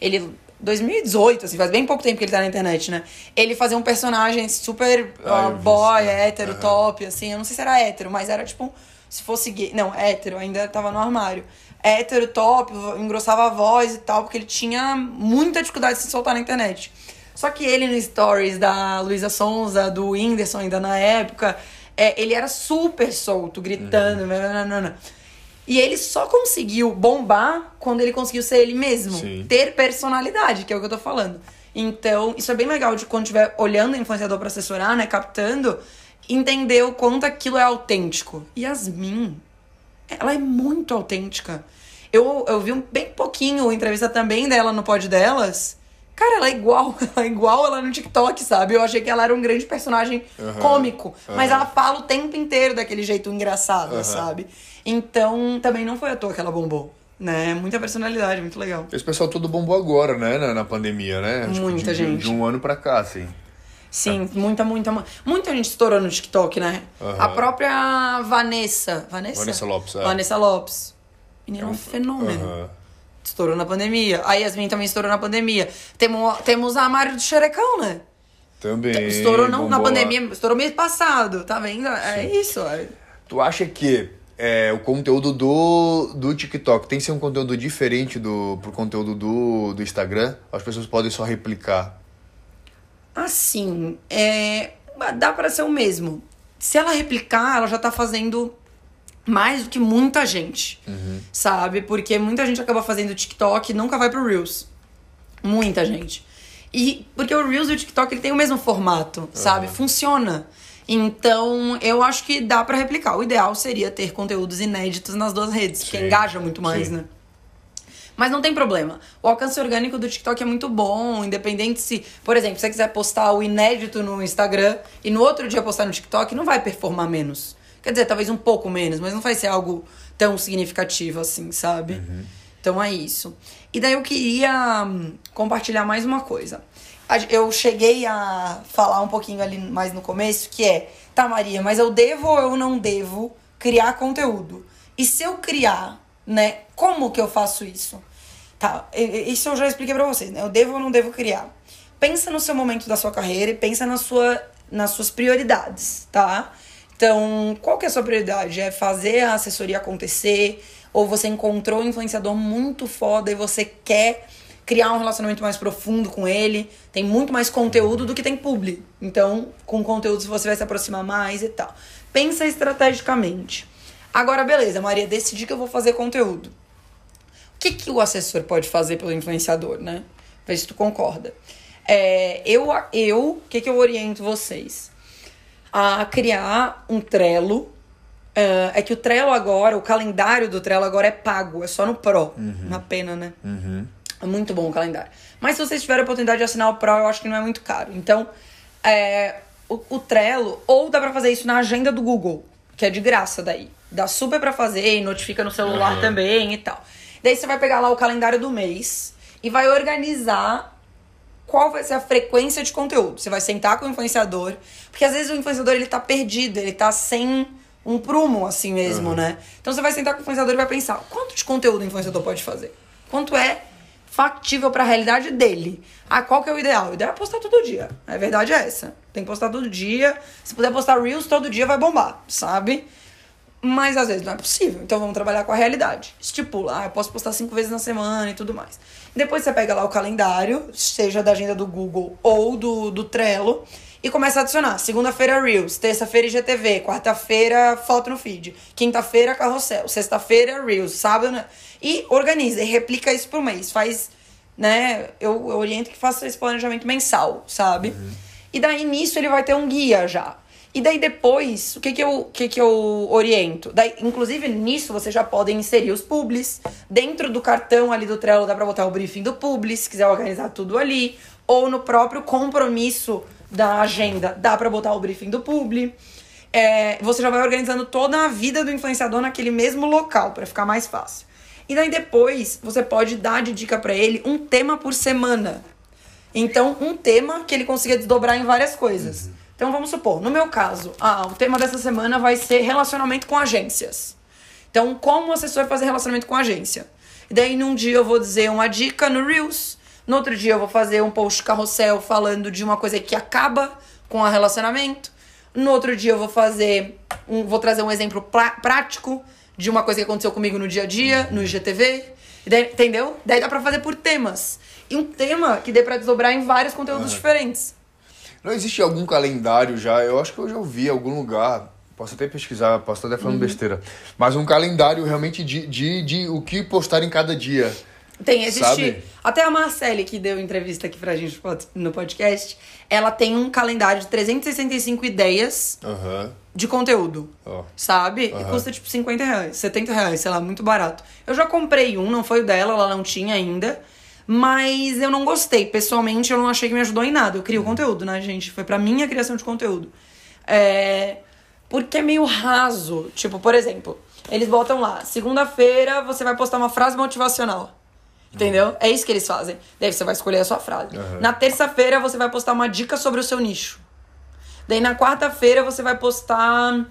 ele 2018, assim, faz bem pouco tempo que ele tá na internet, né? Ele fazia um personagem super Ah, boy, isso, né? hétero, Aham. top, assim. Eu não sei se era hétero, mas era tipo. Se fosse gay. Não, hétero, ainda tava no armário. Hétero, top, engrossava a voz e tal, porque ele tinha muita dificuldade de se soltar na internet. Só que ele no stories da Luísa Sonza, do Whindersson ainda na época, é, ele era super solto, gritando. Uhum. nananana. E ele só conseguiu bombar quando ele conseguiu ser ele mesmo. Sim. Ter personalidade, que é o que eu tô falando. Então, isso é bem legal de quando estiver olhando o influenciador pra assessorar, né? Captando, entender o quanto aquilo é autêntico. Yasmin, ela é muito autêntica. Eu, eu vi um, bem pouquinho entrevista também dela no pod delas. Cara, ela é igual, *laughs* ela é igual ela no TikTok, sabe? Eu achei que ela era um grande personagem Aham, cômico. Mas aham. ela fala o tempo inteiro daquele jeito engraçado, Aham. sabe? Então, também não foi à toa que ela bombou. Né? Muita personalidade, muito legal. Esse pessoal todo bombou agora, né? Na, na pandemia, né? Muita de, gente. De um ano pra cá, assim. Sim, muita, muita, mu- muita gente estourou no TikTok, né? Aham. A própria Vanessa. Vanessa? Vanessa Lopes, é. Vanessa Lopes. Menina, é um fenômeno. Aham. Estourou na pandemia. A Yasmin também estourou na pandemia. Temos, temos a Mário do Xerecão, né? Também. Estourou não, na lá. pandemia, estourou mês passado, tá vendo? É isso. é. Tu acha que é, o conteúdo do, do TikTok tem que ser um conteúdo diferente do pro conteúdo do, do Instagram? As pessoas podem só replicar. Assim, é, dá pra ser o mesmo. Se ela replicar, ela já tá fazendo mais do que muita gente, sabe? Porque muita gente acaba fazendo TikTok e nunca vai pro Reels. Muita gente. E porque o Reels e o TikTok ele tem o mesmo formato, sabe? Funciona. Então, eu acho que dá pra replicar. O ideal seria ter conteúdos inéditos nas duas redes, que engaja muito mais, sim. né? Mas não tem problema. O alcance orgânico do TikTok é muito bom, independente se, por exemplo, você quiser postar o inédito no Instagram e no outro dia postar no TikTok, não vai performar menos. Quer dizer, talvez um pouco menos, mas não vai ser algo tão significativo assim, sabe? Então é isso. E daí eu queria hum, compartilhar mais uma coisa. Eu cheguei a falar um pouquinho ali mais no começo, que é, tá, Maria, mas eu devo ou eu não devo criar conteúdo? E se eu criar, né, como que eu faço isso? Tá, isso eu já expliquei pra vocês, né? Eu devo ou não devo criar? Pensa no seu momento da sua carreira e pensa na sua, nas suas prioridades, tá? Então, qual que é a sua prioridade? É fazer a assessoria acontecer? Ou você encontrou um influenciador muito foda e você quer criar um relacionamento mais profundo com ele? Tem muito mais conteúdo do que tem publi. Então, com conteúdos você vai se aproximar mais e tal. Pensa estrategicamente. Agora, beleza, Maria, decidi que eu vou fazer conteúdo. O que, que o assessor pode fazer pelo influenciador, né? Vê se tu concorda. É, eu, eu, o que, que eu oriento vocês? A criar um Trello. É, é que o Trello agora, o calendário do Trello agora é pago, é só no Pro. Uma pena, né? É muito bom o calendário. Mas se vocês tiverem a oportunidade de assinar o Pro, eu acho que não é muito caro. Então, é, o, o Trello, ou dá pra fazer isso na agenda do Google, que é de graça daí. Dá super pra fazer e notifica no celular Aham. também e tal. Daí você vai pegar lá o calendário do mês e vai organizar qual vai ser a frequência de conteúdo. Você vai sentar com o influenciador, porque às vezes o influenciador ele tá perdido, ele tá sem um prumo assim mesmo, né? Então você vai sentar com o influenciador e vai pensar, quanto de conteúdo o influenciador pode fazer? Quanto é factível para a realidade dele? Ah, qual que é o ideal? O ideal é postar todo dia. A verdade é essa. Tem que postar todo dia. Se puder postar Reels todo dia vai bombar, sabe? Mas às vezes não é possível. Então vamos trabalhar com a realidade. Estipula, ah, eu posso postar cinco vezes na semana e tudo mais. Depois você pega lá o calendário, seja da agenda do Google ou do, do Trello, e começa a adicionar. Segunda-feira, Reels. Terça-feira, IGTV. Quarta-feira, foto no feed. Quinta-feira, carrossel. Sexta-feira, Reels. Sábado, né? E organiza e replica isso por mês. Faz, né? Eu, eu oriento que faça esse planejamento mensal, sabe? E daí nisso ele vai ter um guia já. E daí depois, o que que eu, que que eu oriento? Daí, inclusive nisso você já pode inserir os publis. Dentro do cartão ali do Trello dá pra botar o briefing do publi, se quiser organizar tudo ali. Ou no próprio compromisso da agenda, dá pra botar o briefing do publi. É, você já vai organizando toda a vida do influenciador naquele mesmo local, pra ficar mais fácil. E daí depois você pode dar de dica pra ele um tema por semana. Então, um tema que ele consiga desdobrar em várias coisas. Então, vamos supor, no meu caso, ah, o tema dessa semana vai ser relacionamento com agências. Então, como o assessor fazer relacionamento com agência? E daí, num dia eu vou dizer uma dica no Reels, no outro dia eu vou fazer um post carrossel falando de uma coisa que acaba com o relacionamento. No outro dia eu vou fazer, um, vou trazer um exemplo prático de uma coisa que aconteceu comigo no dia a dia, no IGTV. Daí- entendeu? Daí dá pra fazer por temas. E um tema que dê pra desdobrar em vários conteúdos diferentes. Não existe algum calendário já, eu acho que eu já ouvi em algum lugar, posso até pesquisar, posso estar até falando Uhum. besteira, mas um calendário realmente de, de, de o que postar em cada dia. Tem, existe. Sabe? Até a Marcele, que deu entrevista aqui pra gente no podcast, ela tem um calendário de 365 ideias Aham. de conteúdo. Ó. Sabe? E Aham. custa tipo 50 reais, 70 reais, sei lá, muito barato. Eu já comprei um, não foi o dela, ela não tinha ainda. Mas eu não gostei. Pessoalmente, eu não achei que me ajudou em nada. Eu crio Uhum. conteúdo, né, gente? Foi pra minha criação de conteúdo. É. Porque é meio raso. Tipo, por exemplo, eles botam lá: segunda-feira você vai postar uma frase motivacional. Entendeu? É isso que eles fazem. Daí você vai escolher a sua frase. Uhum. Na terça-feira você vai postar uma dica sobre o seu nicho. Daí na quarta-feira você vai postar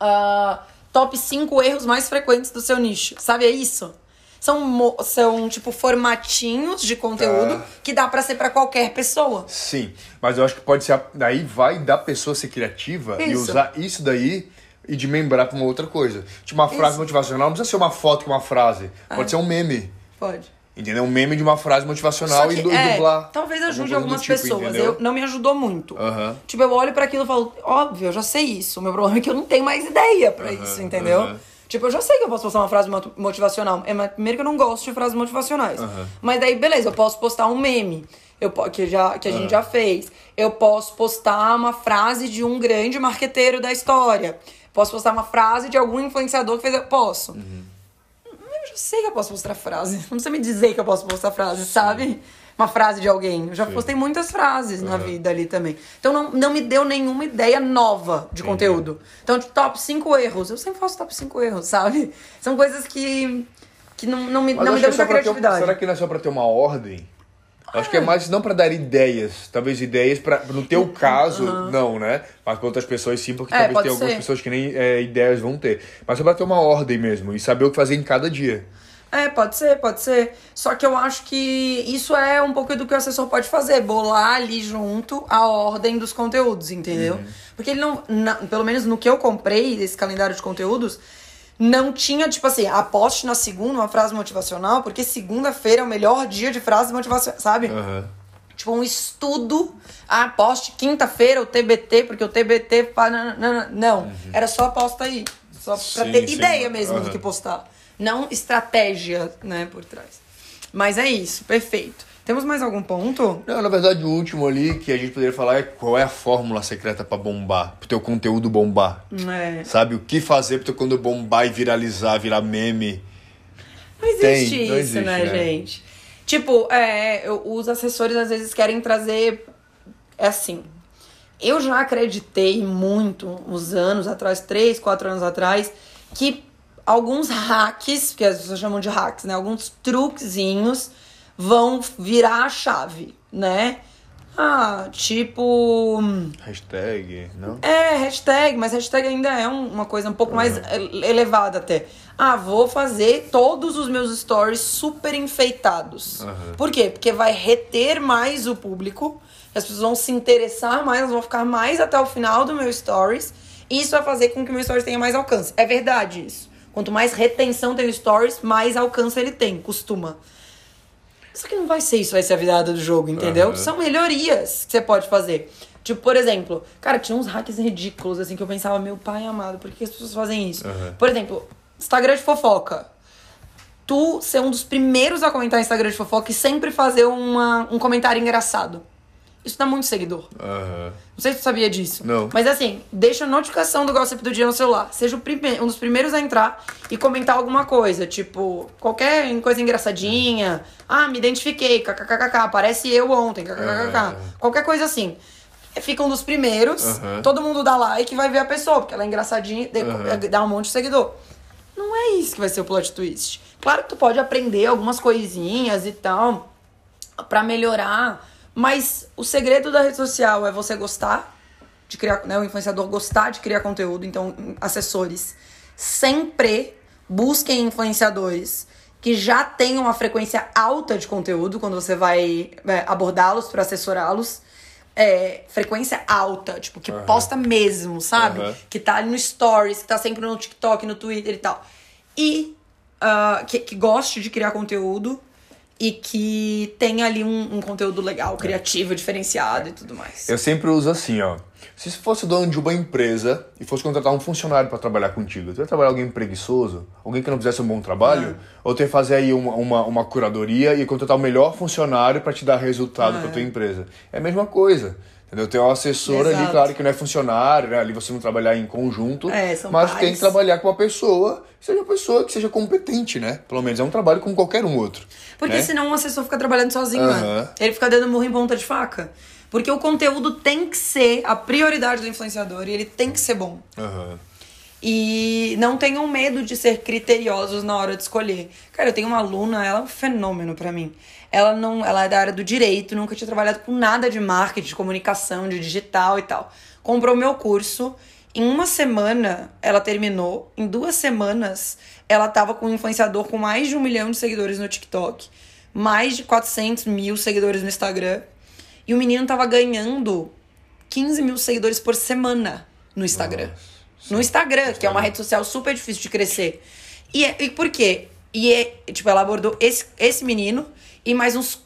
ah, top 5 erros mais frequentes do seu nicho. Sabe, é isso? São, são tipo, formatinhos de conteúdo Tá. que dá pra ser pra qualquer pessoa. Sim, mas eu acho que pode ser. Daí vai da pessoa ser criativa e Isso. usar isso daí e de membrar pra uma outra coisa. Tipo, uma frase Isso. motivacional não precisa ser uma foto com uma frase. Pode ser um meme. Pode. Entendeu? Um meme de uma frase motivacional e, que, e é, dublar. talvez ajude do algumas tipo, pessoas. entendeu? Eu, não me ajudou muito. Aham. Tipo, eu olho pra aquilo e falo, óbvio, eu já sei isso. O meu problema é que eu não tenho mais ideia pra isso, entendeu? aham. Tipo, eu já sei que eu posso postar uma frase mot- motivacional. É, primeiro que eu não gosto de frases motivacionais. Mas daí, beleza, eu posso postar um meme. Eu, que já, que a gente já fez. Eu posso postar uma frase de um grande marqueteiro da história. Posso postar uma frase de algum influenciador que fez. Posso. Eu sei que eu posso postar frase. Não precisa me dizer que eu posso postar frase, sabe? Uma frase de alguém. Eu já postei muitas frases na vida ali também. Então não, não me deu nenhuma ideia nova de conteúdo. Então, de top 5 erros. Eu sempre faço top 5 erros, sabe? São coisas que, que não, não me, Mas não me deu é muita pra ter criatividade. será que não é só pra ter uma ordem? Acho que é mais não pra dar ideias. Talvez ideias pra. No teu caso, não, né? Mas pra outras pessoas sim, porque É, talvez tenha algumas ser. pessoas que nem é, ideias vão ter. Mas só pra ter uma ordem mesmo e saber o que fazer em cada dia. É, pode ser, pode ser. Só que eu acho que isso é um pouco do que o assessor pode fazer, bolar ali junto a ordem dos conteúdos, entendeu? Porque ele não, na- pelo menos no que eu comprei, esse calendário de conteúdos, não tinha, tipo assim, aposte na segunda uma frase motivacional, porque segunda-feira é o melhor dia de frase motivacional, sabe? Aham. Tipo, um estudo. Ah, poste quinta-feira o TBT, porque o TBT. Não, não, não. era só aposta aí. Só pra Sim, ter sim. ideia mesmo do Aham. que postar. Não estratégia, né, por trás. Mas é isso, perfeito. Temos mais algum ponto? Não, na verdade, o último ali que a gente poderia falar é qual é a fórmula secreta pra bombar, pro teu conteúdo bombar. É. Sabe? O que fazer pro teu conteúdo bombar e viralizar, virar meme. Não existe Tem, isso, não existe, né, né? gente? Tipo, é, os assessores às vezes querem trazer. É assim. Eu já acreditei muito, uns anos atrás, três, quatro anos atrás, que alguns hacks, que as pessoas chamam de hacks, né? Alguns truquezinhos vão virar a chave, né? Ah, tipo. Hashtag, não? É, hashtag, mas hashtag ainda é um- uma coisa um pouco mais ele- elevada até. Ah, vou fazer todos os meus stories super enfeitados. Aham. Por quê? Porque vai reter mais o público, as pessoas vão se interessar mais, elas vão ficar mais até o final do meu stories. E isso vai fazer com que o meu stories tenha mais alcance. É verdade isso. Quanto mais retenção tem o stories, mais alcance ele tem, costuma. Só que não vai ser isso, vai ser a virada do jogo, entendeu? Aham. São melhorias que você pode fazer. Tipo, por exemplo, cara, tinha uns hacks ridículos, assim, que eu pensava, meu pai amado, por que as pessoas fazem isso? Aham. Por exemplo, Instagram de fofoca. Tu ser um dos primeiros a comentar Instagram de fofoca e sempre fazer uma, um comentário engraçado. Isso dá muito seguidor. Aham. Não sei se tu sabia disso. Não. Mas assim, deixa a notificação do Gossip do Dia no celular. Seja um dos primeiros a entrar e comentar alguma coisa. Tipo, qualquer coisa engraçadinha. Ah, me identifiquei, kkkk, aparece eu ontem, kkkk. Ah. Qualquer coisa assim. Fica um dos primeiros, Aham. todo mundo dá like e vai ver a pessoa, porque ela é engraçadinha, Aham. dá um monte de seguidor. Não é isso que vai ser o plot twist. Claro que tu pode aprender algumas coisinhas e tal pra melhorar, mas o segredo da rede social é você gostar de criar, né, o influenciador gostar de criar conteúdo, então assessores sempre busquem influenciadores que já tenham uma frequência alta de conteúdo quando você vai é, abordá-los para assessorá-los. É, frequência alta, tipo, que posta mesmo, sabe? Aham. Que tá ali no Stories, que tá sempre no TikTok, no Twitter e tal. E ah, que, que goste de criar conteúdo e que tenha ali um, um conteúdo legal, criativo, diferenciado e tudo mais. Eu sempre uso assim, ó. Se você fosse dono de uma empresa e fosse contratar um funcionário para trabalhar contigo, tu ia trabalhar alguém preguiçoso? Alguém que não fizesse um bom trabalho? Ou tu ia fazer aí uma, uma, uma curadoria e contratar o melhor funcionário para te dar resultado para tua empresa? É a mesma coisa. Entendeu? Tem um assessor ali, Exato. claro que não é funcionário, né? Ali você não trabalhar em conjunto, É, são mas pais. tem que trabalhar com uma pessoa, seja uma pessoa que seja competente, né? Pelo menos é um trabalho como qualquer um outro. Porque né? senão o assessor fica trabalhando sozinho, né? Ele fica dando murro em ponta de faca. Porque o conteúdo tem que ser a prioridade do influenciador e ele tem que ser bom. Aham. E não tenham medo de ser criteriosos na hora de escolher. Cara, eu tenho uma aluna, ela é um fenômeno pra mim. Ela não, ela é da área do direito, nunca tinha trabalhado com nada de marketing, de comunicação, de digital e tal. Comprou meu curso. Em uma semana ela terminou. Em duas semanas ela tava com um influenciador com mais de um milhão de seguidores no TikTok, mais de 400 mil seguidores no Instagram. E o menino tava ganhando 15 mil seguidores por semana no Instagram. No Instagram, que é uma rede social super difícil de crescer. E, é- e por quê? E é, tipo, ela abordou esse, esse menino e mais uns.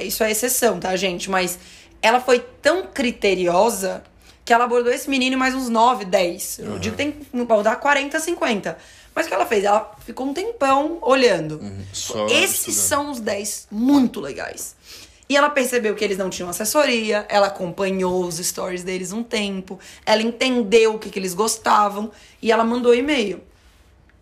Isso é exceção, tá, gente? Mas ela foi tão criteriosa que ela abordou esse menino e mais uns 9, 10. Eu digo que tem que abordar 40, 50. Mas o que ela fez? Ela ficou um tempão olhando. Só Esses estudando. são os 10 muito legais. E ela percebeu que eles não tinham assessoria, ela acompanhou os stories deles um tempo, ela entendeu o que, que eles gostavam e ela mandou e-mail.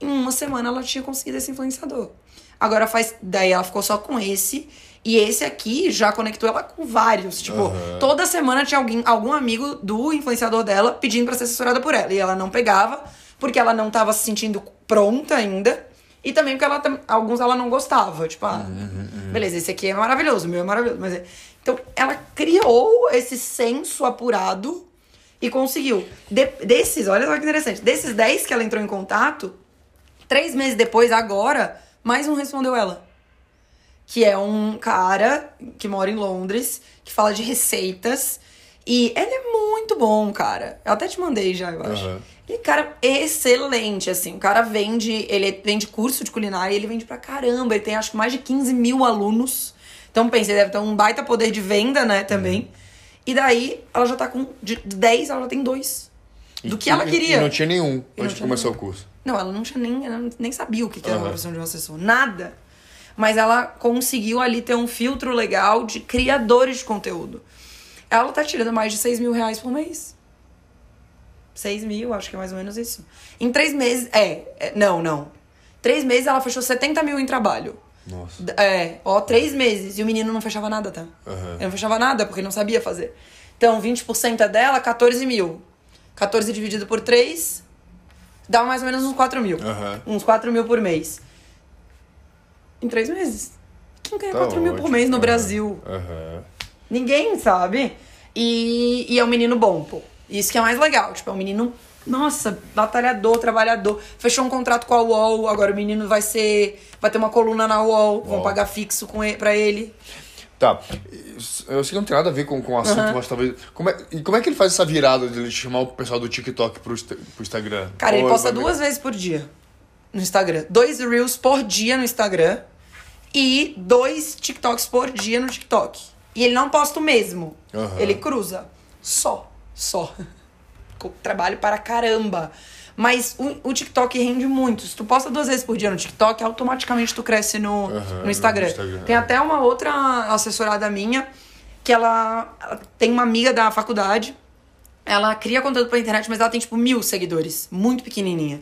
Em uma semana ela tinha conseguido esse influenciador. Agora faz. Daí ela ficou só com esse. E esse aqui já conectou ela com vários. Tipo, Aham. toda semana tinha alguém, algum amigo do influenciador dela pedindo pra ser assessorada por ela. E ela não pegava, porque ela não tava se sentindo pronta ainda. E também porque ela, alguns ela não gostava. Tipo, ah, beleza, esse aqui é maravilhoso, o meu é maravilhoso. Mas é- Então, ela criou esse senso apurado e conseguiu. De- desses, olha só que interessante, desses 10 que ela entrou em contato, três meses depois, agora, mais um respondeu ela. Que é um cara que mora em Londres, que fala de receitas. E ele é muito bom, cara. Eu até te mandei já, eu acho. Aham. É cara excelente, assim. O cara vende, ele vende curso de culinária e ele vende pra caramba. Ele tem acho que mais de 15 mil alunos. Então pensa, ele deve ter um baita poder de venda, né, também. E daí, ela já tá com. De 10, ela já tem dois. Do E- que ela e- queria. E não tinha nenhum não antes de começar nenhum. o curso. Não, ela não tinha nem, ela nem sabia o que, que era uma Aham. profissão de um assessor. Nada. Mas ela conseguiu ali ter um filtro legal de criadores de conteúdo. Ela tá tirando mais de 6 mil reais por mês. 6 mil, acho que é mais ou menos isso. Em três meses. É, é, não, não. Três meses ela fechou 70 mil em trabalho. Nossa. É, ó, três meses. E o menino não fechava nada, tá? Aham. Ele não fechava nada, porque ele não sabia fazer. Então, 20% é dela, 14 mil. 14 dividido por 3, dá mais ou menos uns 4 mil. Aham. Uns 4 mil por mês. Em três meses. Quem ganha Tá 4 mil por mês no. Brasil? Aham. Ninguém sabe. E, e é um menino bom, pô. Isso que é mais legal. Tipo, é um menino, nossa, batalhador, trabalhador. Fechou um contrato com a UOL, agora o menino vai ser. Vai ter uma coluna na UOL, vão pagar fixo com ele, pra ele. Tá. Eu sei que não tem nada a ver com, com o assunto, Aham. mas talvez. Como é, e como é que ele faz essa virada de ele chamar o pessoal do TikTok pro, pro Instagram? Cara, ele Ou posta duas vezes por dia no Instagram. Dois Reels por dia no Instagram e dois TikToks por dia no TikTok. E ele não posta o mesmo. Aham. Ele cruza. Só. Só. Trabalho para caramba. Mas o, o TikTok rende muito. Se tu posta duas vezes por dia no TikTok, automaticamente tu cresce no, Aham, no Instagram. no Instagram, Tem até uma outra assessorada minha que ela, ela tem uma amiga da faculdade ela cria conteúdo pra internet, mas ela tem, tipo, mil seguidores. Muito pequenininha.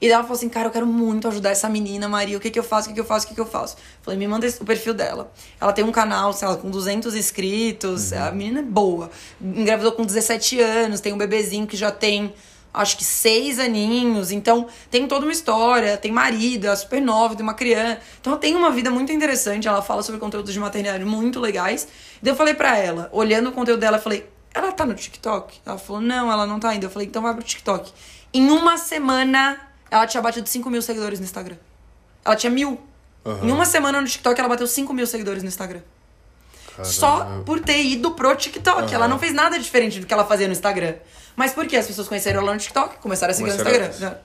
E daí ela falou assim, cara, eu quero muito ajudar essa menina, Maria. O que que eu faço? O que que eu faço? O que que eu faço? Falei, me manda o perfil dela. Ela tem um canal, sei lá, com 200 inscritos. A menina é boa. Engravidou com 17 anos. Tem um bebezinho que já tem, acho que, seis aninhos. Então, tem toda uma história. Tem marido, é super nova, tem uma criança. Então, ela tem uma vida muito interessante. Ela fala sobre conteúdos de maternidade muito legais. Daí eu falei pra ela, olhando o conteúdo dela, eu falei, ela tá no TikTok? Ela falou, não, ela não tá ainda. Eu falei, então vai pro TikTok. Em uma semana, ela tinha batido 5 mil seguidores no Instagram. Ela tinha mil. Aham. Em uma semana no TikTok, ela bateu 5 mil seguidores no Instagram. Só Caramba. por ter ido pro TikTok. Aham. Ela não fez nada diferente do que ela fazia no Instagram. Mas por quê? As pessoas conheceram ela no TikTok, começaram a seguir Começaram no a- Instagram.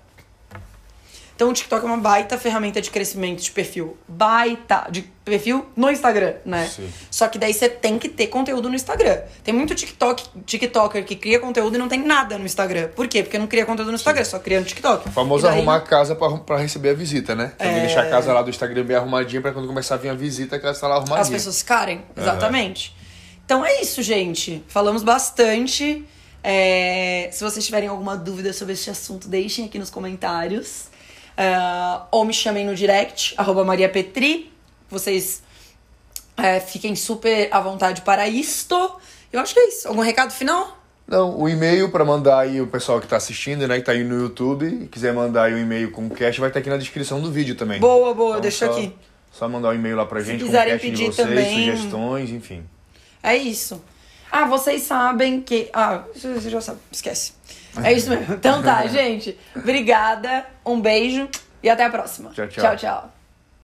Então o TikTok é uma baita ferramenta de crescimento de perfil. Baita. De perfil no Instagram, né? Sim. Só que daí você tem que ter conteúdo no Instagram. Tem muito TikTok, TikToker que cria conteúdo e não tem nada no Instagram. Por quê? Porque não cria conteúdo no Instagram, só cria no TikTok. O famoso daí- arrumar a casa pra, pra receber a visita, né? Também É. deixar a casa lá do Instagram bem arrumadinha pra quando começar a vir a visita, que ela está lá arrumadinha. as pessoas ficarem. Exatamente. Então é isso, gente. Falamos bastante. É, se vocês tiverem alguma dúvida sobre este assunto, deixem aqui nos comentários. É, ou me chamem no direct, arroba Maria Petri. Vocês é, fiquem super à vontade para isto. Eu acho que é isso. Algum recado final? Não, o e-mail pra mandar aí o pessoal que tá assistindo, né, que tá aí no YouTube, e quiser mandar aí um e-mail com o cast, vai estar aqui na descrição do vídeo também. Boa, boa, Então, deixa só- aqui. Só mandar um e-mail lá pra gente quiserem com o cast de pedir vocês, também. sugestões, enfim. É isso. Ah, vocês sabem que. Ah, você já sabe, esquece. É isso mesmo. Então tá, *laughs* gente. Obrigada, um beijo e até a próxima. Tchau, tchau. Tchau, tchau.